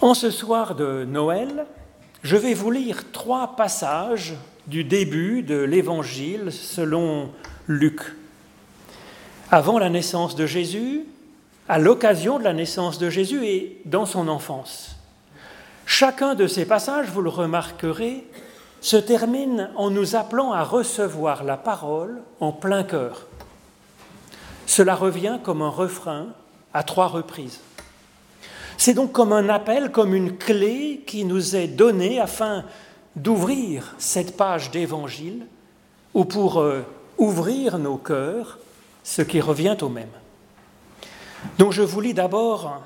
En ce soir de Noël, je vais vous lire trois passages du début de l'Évangile selon Luc. Avant la naissance de Jésus, à l'occasion de la naissance de Jésus et dans son enfance. Chacun de ces passages, vous le remarquerez, se termine en nous appelant à recevoir la parole en plein cœur. Cela revient comme un refrain à trois reprises. C'est donc comme un appel, comme une clé qui nous est donnée afin d'ouvrir cette page d'évangile ou pour euh, ouvrir nos cœurs, ce qui revient au même. Donc je vous lis d'abord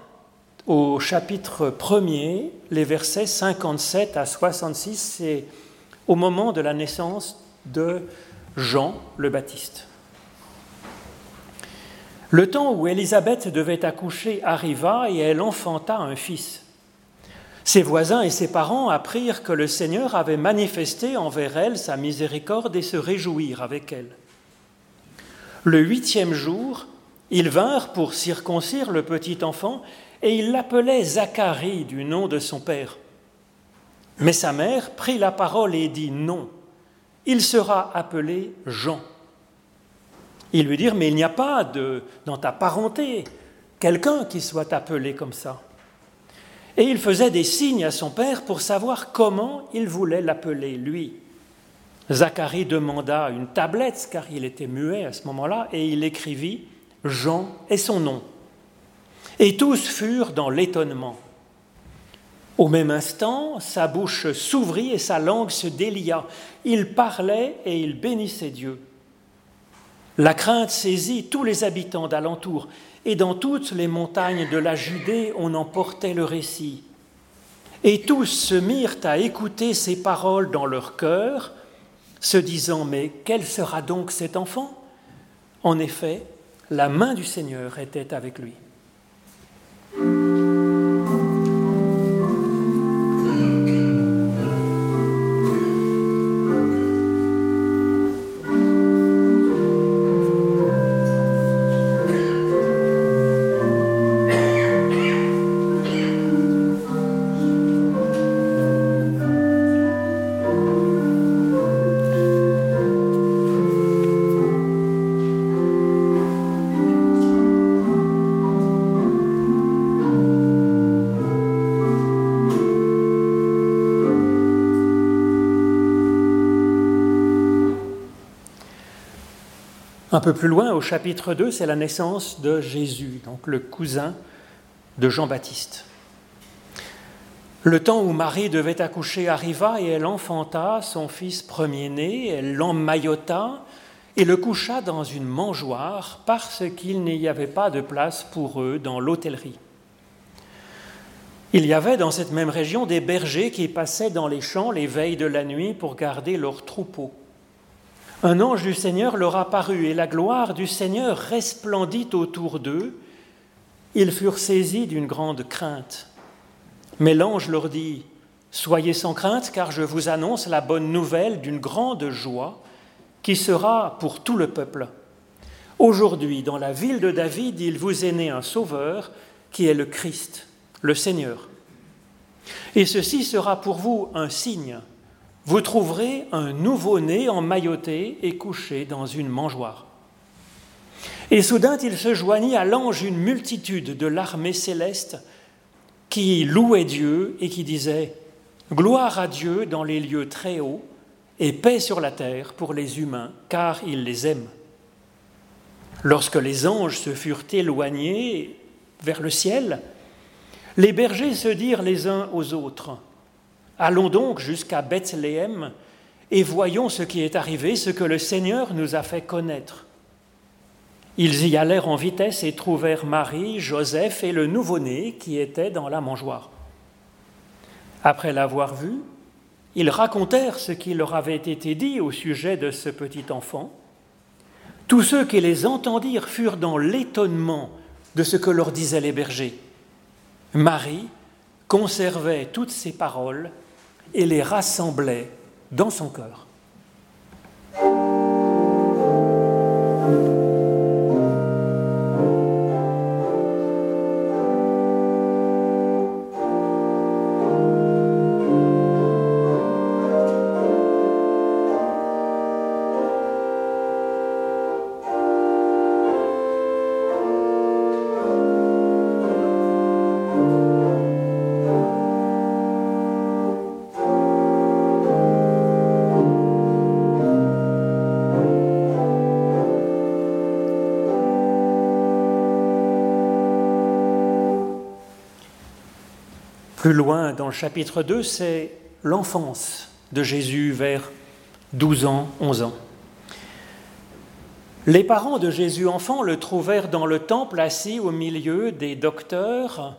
au chapitre 1er les versets 57 à 66, c'est au moment de la naissance de Jean le Baptiste. Le temps où Élisabeth devait accoucher arriva et elle enfanta un fils. Ses voisins et ses parents apprirent que le Seigneur avait manifesté envers elle sa miséricorde et se réjouir avec elle. Le huitième jour, ils vinrent pour circoncire le petit enfant et ils l'appelaient Zacharie du nom de son père. Mais sa mère prit la parole et dit non, il sera appelé Jean. Ils lui dirent, mais il n'y a pas de, dans ta parenté quelqu'un qui soit appelé comme ça. Et il faisait des signes à son père pour savoir comment il voulait l'appeler, lui. Zacharie demanda une tablette, car il était muet à ce moment-là, et il écrivit Jean et son nom. Et tous furent dans l'étonnement. Au même instant, sa bouche s'ouvrit et sa langue se délia. Il parlait et il bénissait Dieu. La crainte saisit tous les habitants d'alentour, et dans toutes les montagnes de la Judée on emportait le récit. Et tous se mirent à écouter ces paroles dans leur cœur, se disant Mais quel sera donc cet enfant? En effet, la main du Seigneur était avec lui. Peu plus loin, au chapitre 2, c'est la naissance de Jésus, donc le cousin de Jean-Baptiste. Le temps où Marie devait accoucher arriva et elle enfanta son fils premier-né, elle l'emmaillota et le coucha dans une mangeoire parce qu'il n'y avait pas de place pour eux dans l'hôtellerie. Il y avait dans cette même région des bergers qui passaient dans les champs les veilles de la nuit pour garder leurs troupeaux un ange du Seigneur leur apparut et la gloire du Seigneur resplendit autour d'eux. Ils furent saisis d'une grande crainte. Mais l'ange leur dit, Soyez sans crainte, car je vous annonce la bonne nouvelle d'une grande joie qui sera pour tout le peuple. Aujourd'hui, dans la ville de David, il vous est né un sauveur qui est le Christ, le Seigneur. Et ceci sera pour vous un signe vous trouverez un nouveau-né emmailloté et couché dans une mangeoire. Et soudain il se joignit à l'ange une multitude de l'armée céleste qui louait Dieu et qui disait Gloire à Dieu dans les lieux très hauts et paix sur la terre pour les humains, car il les aime. Lorsque les anges se furent éloignés vers le ciel, les bergers se dirent les uns aux autres Allons donc jusqu'à Bethléem et voyons ce qui est arrivé, ce que le Seigneur nous a fait connaître. Ils y allèrent en vitesse et trouvèrent Marie, Joseph et le nouveau-né qui était dans la mangeoire. Après l'avoir vu, ils racontèrent ce qui leur avait été dit au sujet de ce petit enfant. Tous ceux qui les entendirent furent dans l'étonnement de ce que leur disaient les bergers. Marie conservait toutes ces paroles et les rassemblait dans son cœur. Loin dans le chapitre 2, c'est l'enfance de Jésus vers 12 ans, 11 ans. Les parents de Jésus enfant le trouvèrent dans le temple assis au milieu des docteurs,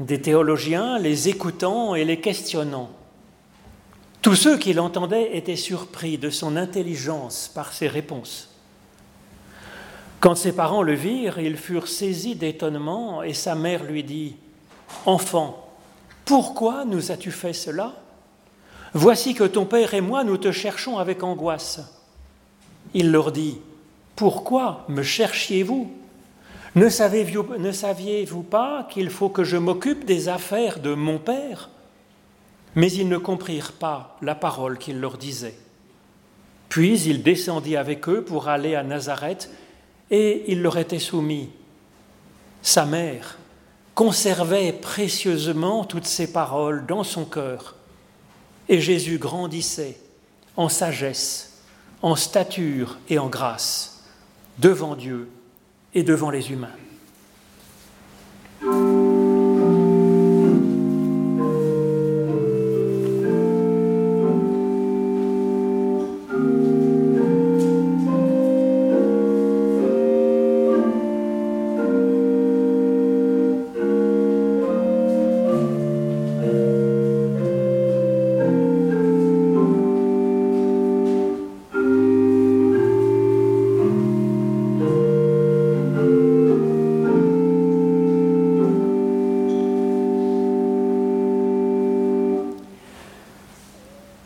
des théologiens, les écoutant et les questionnant. Tous ceux qui l'entendaient étaient surpris de son intelligence par ses réponses. Quand ses parents le virent, ils furent saisis d'étonnement et sa mère lui dit, Enfant, pourquoi nous as-tu fait cela? Voici que ton père et moi, nous te cherchons avec angoisse. Il leur dit, pourquoi me cherchiez-vous? Ne saviez-vous pas qu'il faut que je m'occupe des affaires de mon Père? Mais ils ne comprirent pas la parole qu'il leur disait. Puis il descendit avec eux pour aller à Nazareth, et il leur était soumis. Sa mère conservait précieusement toutes ces paroles dans son cœur, et Jésus grandissait en sagesse, en stature et en grâce devant Dieu et devant les humains.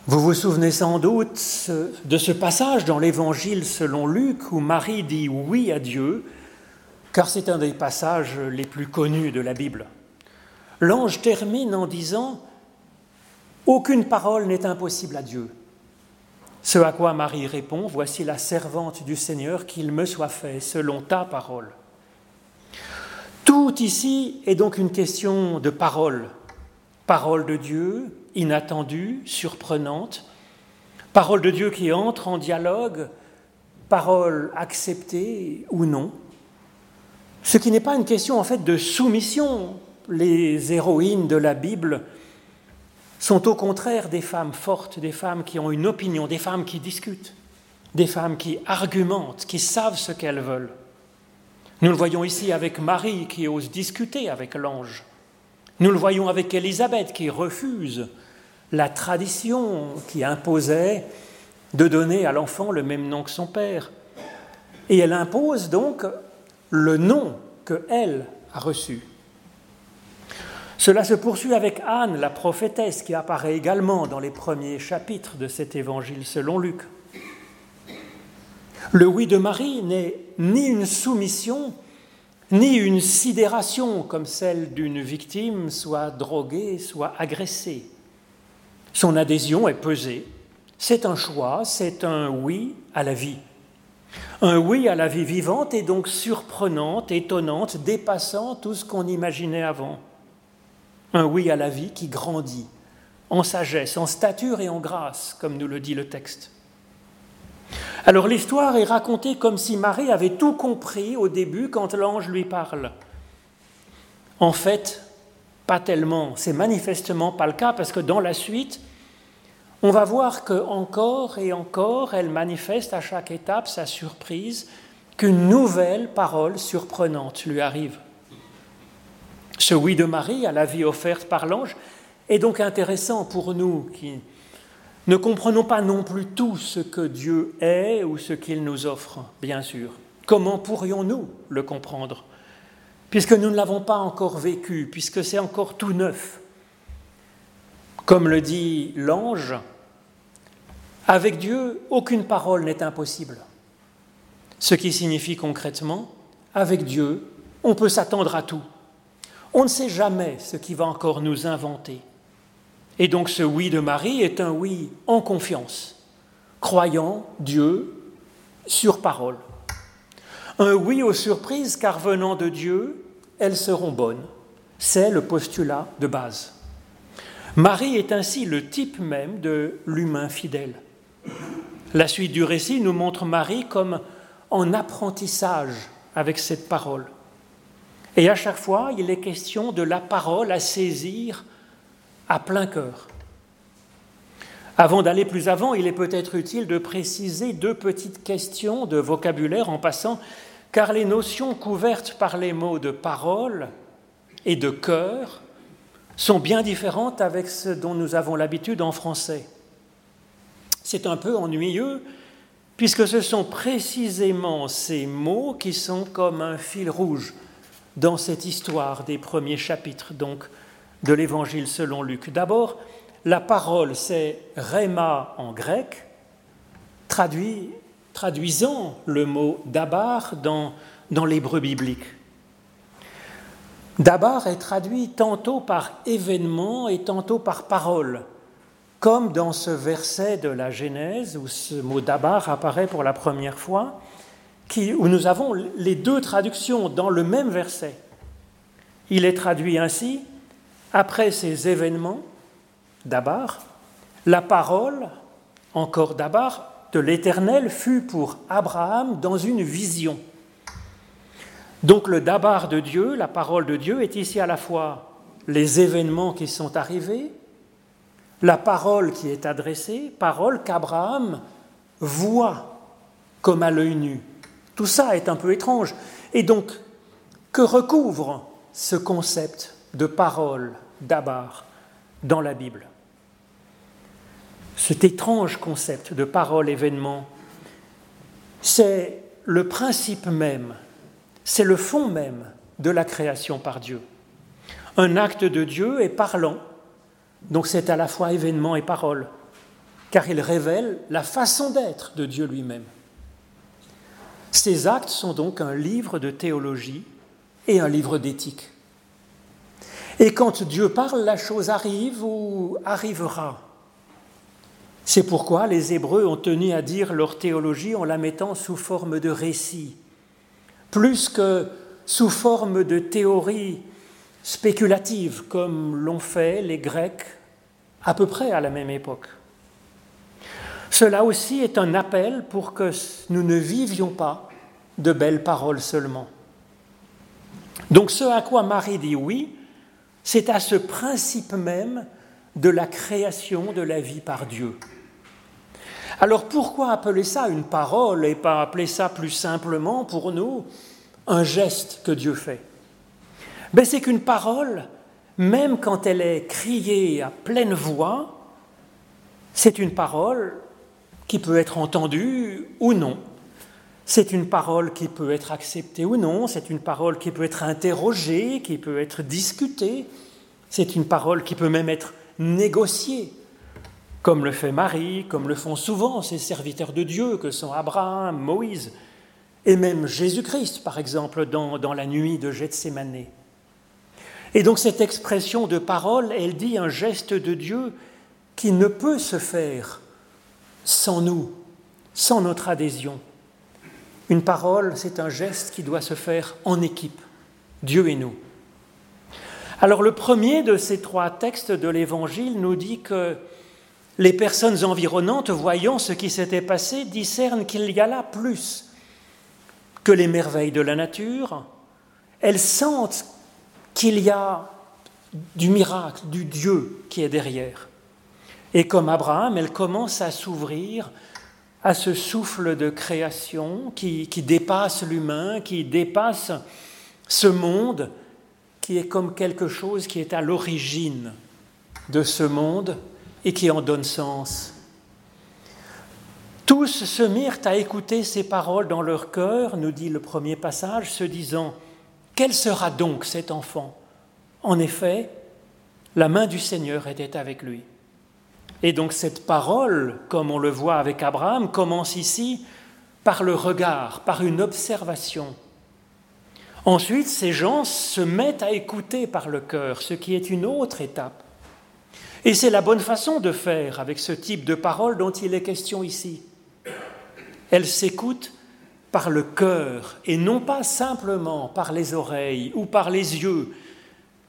Vous souvenez sans doute de ce passage dans l'Évangile selon Luc où Marie dit oui à Dieu, car c'est un des passages les plus connus de la Bible. L'ange termine en disant Aucune parole n'est impossible à Dieu. Ce à quoi Marie répond Voici la servante du Seigneur, qu'il me soit fait selon ta parole. Tout ici est donc une question de parole. Parole de Dieu, inattendue, surprenante, parole de Dieu qui entre en dialogue, parole acceptée ou non, ce qui n'est pas une question en fait de soumission. Les héroïnes de la Bible sont au contraire des femmes fortes, des femmes qui ont une opinion, des femmes qui discutent, des femmes qui argumentent, qui savent ce qu'elles veulent. Nous le voyons ici avec Marie qui ose discuter avec l'ange. Nous le voyons avec Élisabeth qui refuse la tradition qui imposait de donner à l'enfant le même nom que son père. Et elle impose donc le nom que elle a reçu. Cela se poursuit avec Anne, la prophétesse, qui apparaît également dans les premiers chapitres de cet évangile selon Luc. Le oui de Marie n'est ni une soumission, ni une sidération comme celle d'une victime, soit droguée, soit agressée. Son adhésion est pesée. C'est un choix, c'est un oui à la vie. Un oui à la vie vivante et donc surprenante, étonnante, dépassant tout ce qu'on imaginait avant. Un oui à la vie qui grandit en sagesse, en stature et en grâce, comme nous le dit le texte. Alors l'histoire est racontée comme si Marie avait tout compris au début quand l'ange lui parle. En fait, pas tellement, c'est manifestement pas le cas parce que dans la suite, on va voir que encore et encore, elle manifeste à chaque étape sa surprise qu'une nouvelle parole surprenante lui arrive. Ce oui de Marie à la vie offerte par l'ange est donc intéressant pour nous qui ne comprenons pas non plus tout ce que Dieu est ou ce qu'il nous offre, bien sûr. Comment pourrions-nous le comprendre? Puisque nous ne l'avons pas encore vécu, puisque c'est encore tout neuf. Comme le dit l'ange, avec Dieu, aucune parole n'est impossible. Ce qui signifie concrètement, avec Dieu, on peut s'attendre à tout. On ne sait jamais ce qui va encore nous inventer. Et donc ce oui de Marie est un oui en confiance, croyant Dieu sur parole. Un oui aux surprises, car venant de Dieu, elles seront bonnes. C'est le postulat de base. Marie est ainsi le type même de l'humain fidèle. La suite du récit nous montre Marie comme en apprentissage avec cette parole. Et à chaque fois, il est question de la parole à saisir à plein cœur. Avant d'aller plus avant, il est peut-être utile de préciser deux petites questions de vocabulaire en passant, car les notions couvertes par les mots de parole et de cœur sont bien différentes avec ce dont nous avons l'habitude en français. C'est un peu ennuyeux, puisque ce sont précisément ces mots qui sont comme un fil rouge dans cette histoire des premiers chapitres donc de l'Évangile selon Luc. D'abord, la parole, c'est rema en grec, traduit, traduisant le mot dabar dans, dans l'hébreu biblique. Dabar est traduit tantôt par événement et tantôt par parole, comme dans ce verset de la Genèse où ce mot dabar apparaît pour la première fois, qui, où nous avons les deux traductions dans le même verset. Il est traduit ainsi, après ces événements, Dabar, la parole, encore Dabar, de l'Éternel fut pour Abraham dans une vision. Donc le Dabar de Dieu, la parole de Dieu, est ici à la fois les événements qui sont arrivés, la parole qui est adressée, parole qu'Abraham voit comme à l'œil nu. Tout ça est un peu étrange. Et donc, que recouvre ce concept de parole, d'Abar, dans la Bible cet étrange concept de parole événement, c'est le principe même, c'est le fond même de la création par Dieu. Un acte de Dieu est parlant, donc c'est à la fois événement et parole, car il révèle la façon d'être de Dieu lui-même. Ces actes sont donc un livre de théologie et un livre d'éthique. Et quand Dieu parle, la chose arrive ou arrivera. C'est pourquoi les Hébreux ont tenu à dire leur théologie en la mettant sous forme de récit, plus que sous forme de théorie spéculative, comme l'ont fait les Grecs à peu près à la même époque. Cela aussi est un appel pour que nous ne vivions pas de belles paroles seulement. Donc ce à quoi Marie dit oui, c'est à ce principe même de la création de la vie par Dieu. Alors pourquoi appeler ça une parole et pas appeler ça plus simplement pour nous un geste que Dieu fait? Ben, C'est qu'une parole, même quand elle est criée à pleine voix, c'est une parole qui peut être entendue ou non. C'est une parole qui peut être acceptée ou non, c'est une parole qui peut être interrogée, qui peut être discutée, c'est une parole qui peut même être négociée comme le fait Marie, comme le font souvent ces serviteurs de Dieu que sont Abraham, Moïse, et même Jésus-Christ, par exemple, dans, dans la nuit de Gethsémané. Et donc cette expression de parole, elle dit un geste de Dieu qui ne peut se faire sans nous, sans notre adhésion. Une parole, c'est un geste qui doit se faire en équipe, Dieu et nous. Alors le premier de ces trois textes de l'Évangile nous dit que les personnes environnantes, voyant ce qui s'était passé, discernent qu'il y a là plus que les merveilles de la nature. Elles sentent qu'il y a du miracle, du Dieu qui est derrière. Et comme Abraham, elles commencent à s'ouvrir à ce souffle de création qui, dépasse l'humain, qui dépasse ce monde, qui est comme quelque chose qui est à l'origine de ce monde et qui en donne sens. Tous se mirent à écouter ces paroles dans leur cœur, nous dit le premier passage, se disant, Quel sera donc cet enfant? En effet, la main du Seigneur était avec lui. Et donc cette parole, comme on le voit avec Abraham, commence ici par le regard, par une observation. Ensuite, ces gens se mettent à écouter par le cœur, ce qui est une autre étape. Et c'est la bonne façon de faire avec ce type de parole dont il est question ici. Elle s'écoute par le cœur et non pas simplement par les oreilles ou par les yeux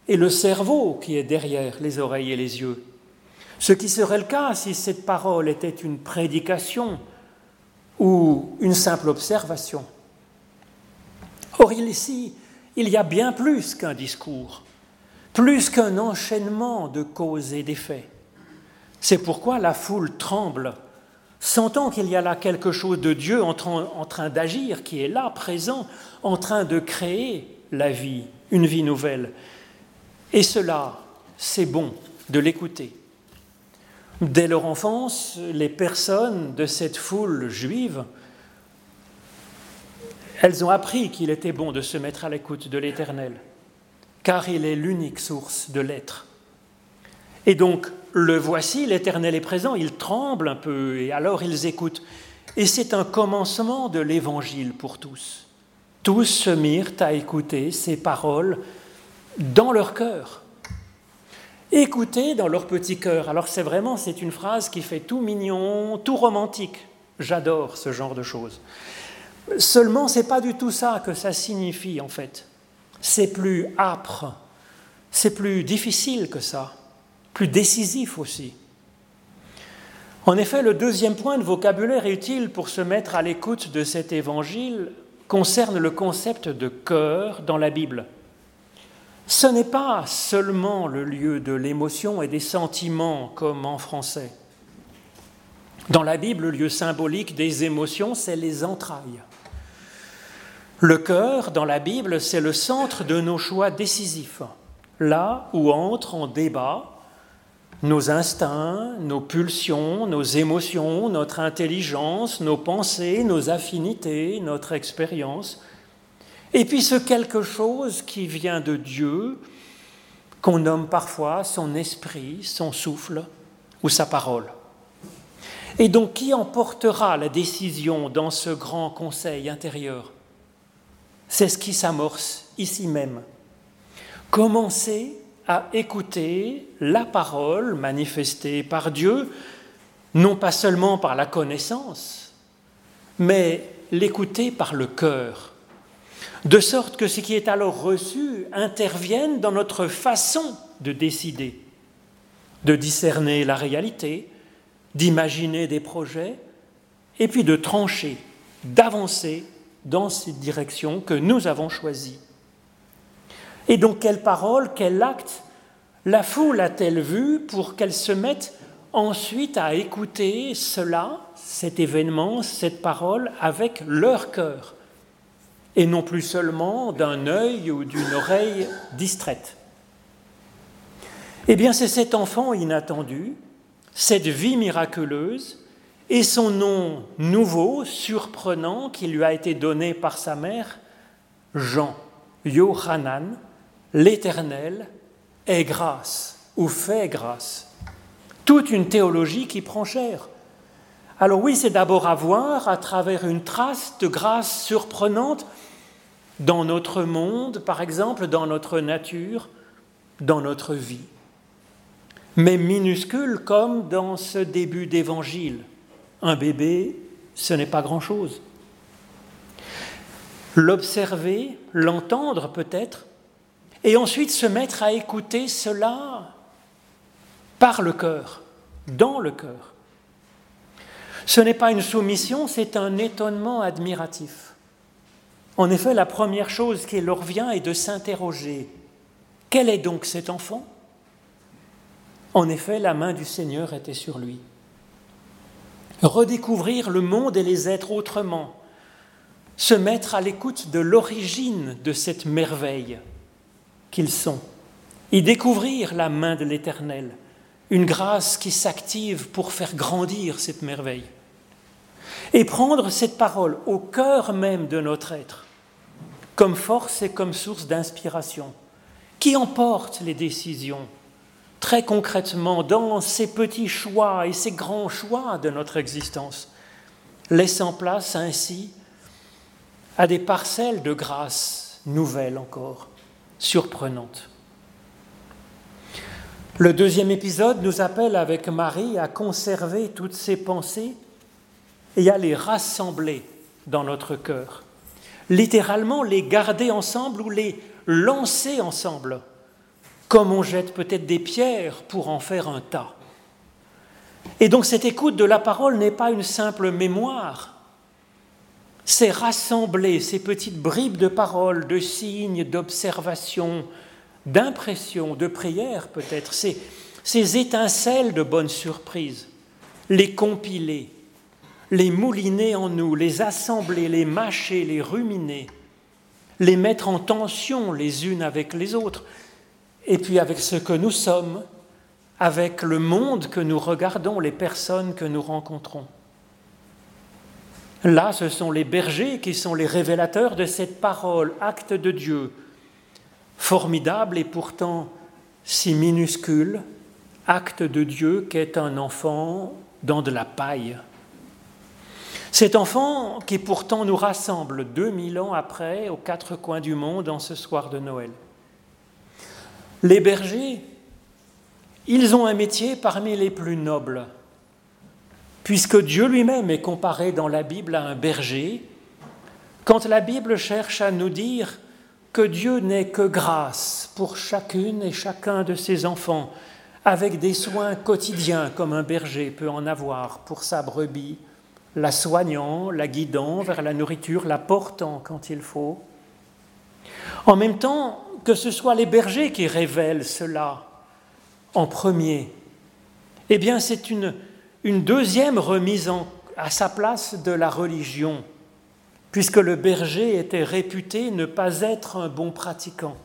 et le cerveau qui est derrière les oreilles et les yeux. Ce qui serait le cas si cette parole était une prédication ou une simple observation. Or, ici, il y a bien plus qu'un discours plus qu'un enchaînement de causes et d'effets. C'est pourquoi la foule tremble, sentant qu'il y a là quelque chose de Dieu en train, d'agir, qui est là, présent, en train de créer la vie, une vie nouvelle. Et cela, c'est bon de l'écouter. Dès leur enfance, les personnes de cette foule juive, elles ont appris qu'il était bon de se mettre à l'écoute de l'Éternel, car il est l'unique source de l'être. Et donc, le voici, l'Éternel est présent, ils tremblent un peu, et alors ils écoutent. Et c'est un commencement de l'Évangile pour tous. Tous se mirent à écouter ces paroles dans leur cœur écouter dans leur petit cœur. Alors c'est vraiment, c'est une phrase qui fait tout mignon, tout romantique. J'adore ce genre de choses. Seulement, c'est pas du tout ça que ça signifie en fait. C'est plus âpre, c'est plus difficile que ça, plus décisif aussi. En effet, le deuxième point de vocabulaire utile pour se mettre à l'écoute de cet évangile concerne le concept de cœur dans la Bible. Ce n'est pas seulement le lieu de l'émotion et des sentiments comme en français. Dans la Bible, le lieu symbolique des émotions, c'est les entrailles. Le cœur, dans la Bible, c'est le centre de nos choix décisifs, là où entrent en débat nos instincts, nos pulsions, nos émotions, notre intelligence, nos pensées, nos affinités, notre expérience, et puis ce quelque chose qui vient de Dieu, qu'on nomme parfois son esprit, son souffle ou sa parole. Et donc qui emportera la décision dans ce grand conseil intérieur? C'est ce qui s'amorce ici même. Commencer à écouter la parole manifestée par Dieu, non pas seulement par la connaissance, mais l'écouter par le cœur de sorte que ce qui est alors reçu intervienne dans notre façon de décider, de discerner la réalité, d'imaginer des projets, et puis de trancher, d'avancer dans cette direction que nous avons choisie. Et donc quelle parole, quel acte la foule a-t-elle vu pour qu'elle se mette ensuite à écouter cela, cet événement, cette parole, avec leur cœur? Et non plus seulement d'un œil ou d'une oreille distraite. Eh bien, c'est cet enfant inattendu, cette vie miraculeuse, et son nom nouveau, surprenant, qui lui a été donné par sa mère, Jean, Yohanan, l'Éternel, est grâce ou fait grâce. Toute une théologie qui prend cher. Alors oui, c'est d'abord à voir à travers une trace de grâce surprenante dans notre monde, par exemple, dans notre nature, dans notre vie. Mais minuscule comme dans ce début d'évangile. Un bébé, ce n'est pas grand-chose. L'observer, l'entendre peut-être, et ensuite se mettre à écouter cela par le cœur, dans le cœur. Ce n'est pas une soumission, c'est un étonnement admiratif. En effet, la première chose qui leur vient est de s'interroger. Quel est donc cet enfant? En effet, la main du Seigneur était sur lui. Redécouvrir le monde et les êtres autrement, se mettre à l'écoute de l'origine de cette merveille qu'ils sont, y découvrir la main de l'Éternel, une grâce qui s'active pour faire grandir cette merveille, et prendre cette parole au cœur même de notre être comme force et comme source d'inspiration, qui emporte les décisions très concrètement dans ces petits choix et ces grands choix de notre existence, laissant place ainsi à des parcelles de grâce nouvelles encore, surprenantes. Le deuxième épisode nous appelle avec Marie à conserver toutes ces pensées et à les rassembler dans notre cœur. Littéralement les garder ensemble ou les lancer ensemble, comme on jette peut-être des pierres pour en faire un tas. Et donc cette écoute de la parole n'est pas une simple mémoire, c'est rassembler ces petites bribes de paroles, de signes, d'observations, d'impression, de prière peut-être, ces, ces étincelles de bonne surprise, les compiler, les mouliner en nous, les assembler, les mâcher, les ruminer, les mettre en tension les unes avec les autres, et puis avec ce que nous sommes, avec le monde que nous regardons, les personnes que nous rencontrons. Là, ce sont les bergers qui sont les révélateurs de cette parole, acte de Dieu, formidable et pourtant si minuscule, acte de Dieu qu'est un enfant dans de la paille. Cet enfant qui pourtant nous rassemble 2000 ans après aux quatre coins du monde en ce soir de Noël. Les bergers, ils ont un métier parmi les plus nobles, puisque Dieu lui-même est comparé dans la Bible à un berger, quand la Bible cherche à nous dire que Dieu n'est que grâce pour chacune et chacun de ses enfants, avec des soins quotidiens comme un berger peut en avoir pour sa brebis, la soignant, la guidant vers la nourriture, la portant quand il faut. En même temps, que ce soit les bergers qui révèlent cela en premier, eh bien c'est une, une deuxième remise à sa place de la religion, puisque le berger était réputé ne pas être un bon pratiquant.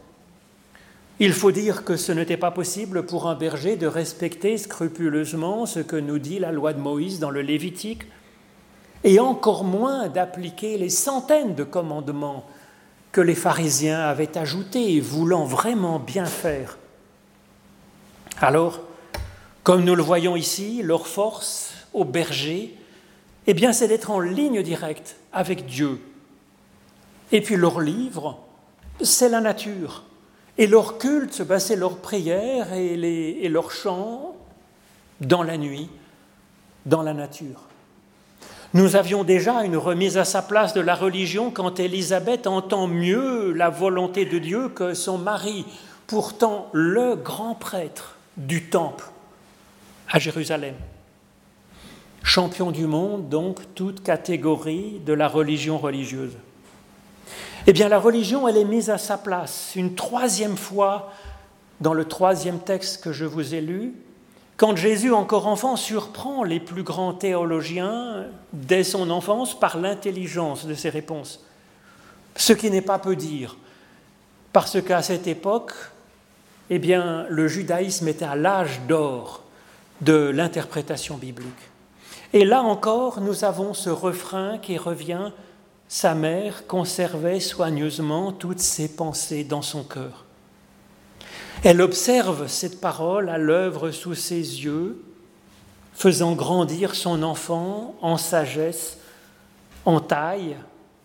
Il faut dire que ce n'était pas possible pour un berger de respecter scrupuleusement ce que nous dit la loi de Moïse dans le Lévitique, et encore moins d'appliquer les centaines de commandements que les pharisiens avaient ajoutés, voulant vraiment bien faire. Alors, comme nous le voyons ici, leur force au berger, eh bien, c'est d'être en ligne directe avec Dieu. Et puis leur livre, c'est la nature. Et leur culte, ben, c'est leur prière et, leur chant dans la nuit, dans la nature. Nous avions déjà une remise à sa place de la religion quand Élisabeth entend mieux la volonté de Dieu que son mari, pourtant le grand prêtre du temple à Jérusalem. Champion du monde, donc, toute catégorie de la religion religieuse. Eh bien, la religion, elle est mise à sa place une troisième fois dans le troisième texte que je vous ai lu, quand Jésus, encore enfant, surprend les plus grands théologiens dès son enfance par l'intelligence de ses réponses. Ce qui n'est pas peu dire, parce qu'à cette époque, eh le judaïsme était à l'âge d'or de l'interprétation biblique. Et là encore, nous avons ce refrain qui revient sa mère conservait soigneusement toutes ses pensées dans son cœur. Elle observe cette parole à l'œuvre sous ses yeux, faisant grandir son enfant en sagesse, en taille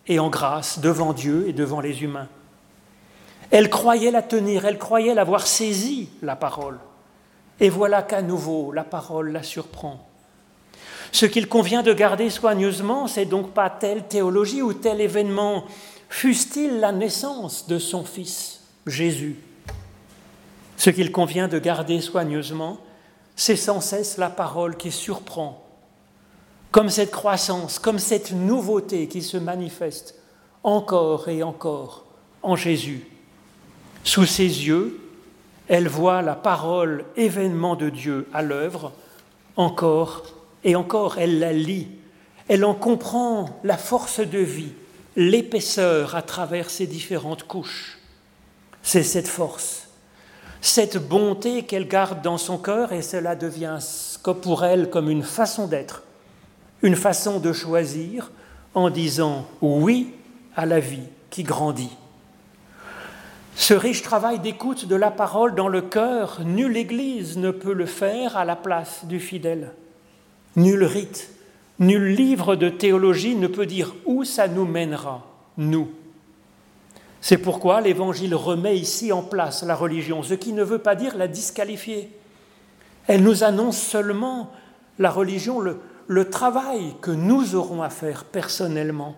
et en grâce devant Dieu et devant les humains. Elle croyait la tenir, elle croyait l'avoir saisie, la parole. Et voilà qu'à nouveau, la parole la surprend. Ce qu'il convient de garder soigneusement, c'est donc pas telle théologie ou tel événement, fût-il la naissance de son Fils, Jésus. Ce qu'il convient de garder soigneusement, c'est sans cesse la parole qui surprend, comme cette croissance, comme cette nouveauté qui se manifeste encore et encore en Jésus. Sous ses yeux, elle voit la parole événement de Dieu à l'œuvre encore et encore, elle la lit, elle en comprend la force de vie, l'épaisseur à travers ses différentes couches. C'est cette force, cette bonté qu'elle garde dans son cœur et cela devient pour elle comme une façon d'être, une façon de choisir en disant oui à la vie qui grandit. Ce riche travail d'écoute de la parole dans le cœur, nulle Église ne peut le faire à la place du fidèle. Nul rite, nul livre de théologie ne peut dire où ça nous mènera, nous. C'est pourquoi l'Évangile remet ici en place la religion, ce qui ne veut pas dire la disqualifier. Elle nous annonce seulement la religion, le, travail que nous aurons à faire personnellement.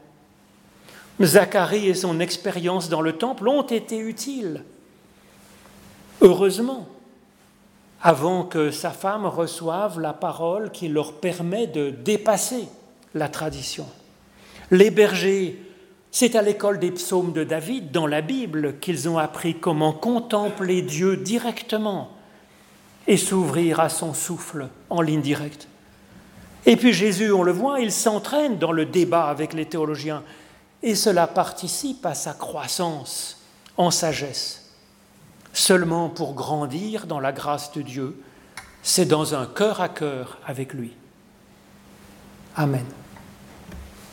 Zacharie et son expérience dans le temple ont été utiles. Heureusement, avant que sa femme reçoive la parole qui leur permet de dépasser la tradition. Les bergers C'est à l'école des psaumes de David, dans la Bible, qu'ils ont appris comment contempler Dieu directement et s'ouvrir à son souffle en ligne directe. Et puis Jésus, on le voit, il s'entraîne dans le débat avec les théologiens, et cela participe à sa croissance en sagesse. Seulement pour grandir dans la grâce de Dieu, c'est dans un cœur à cœur avec lui. Amen.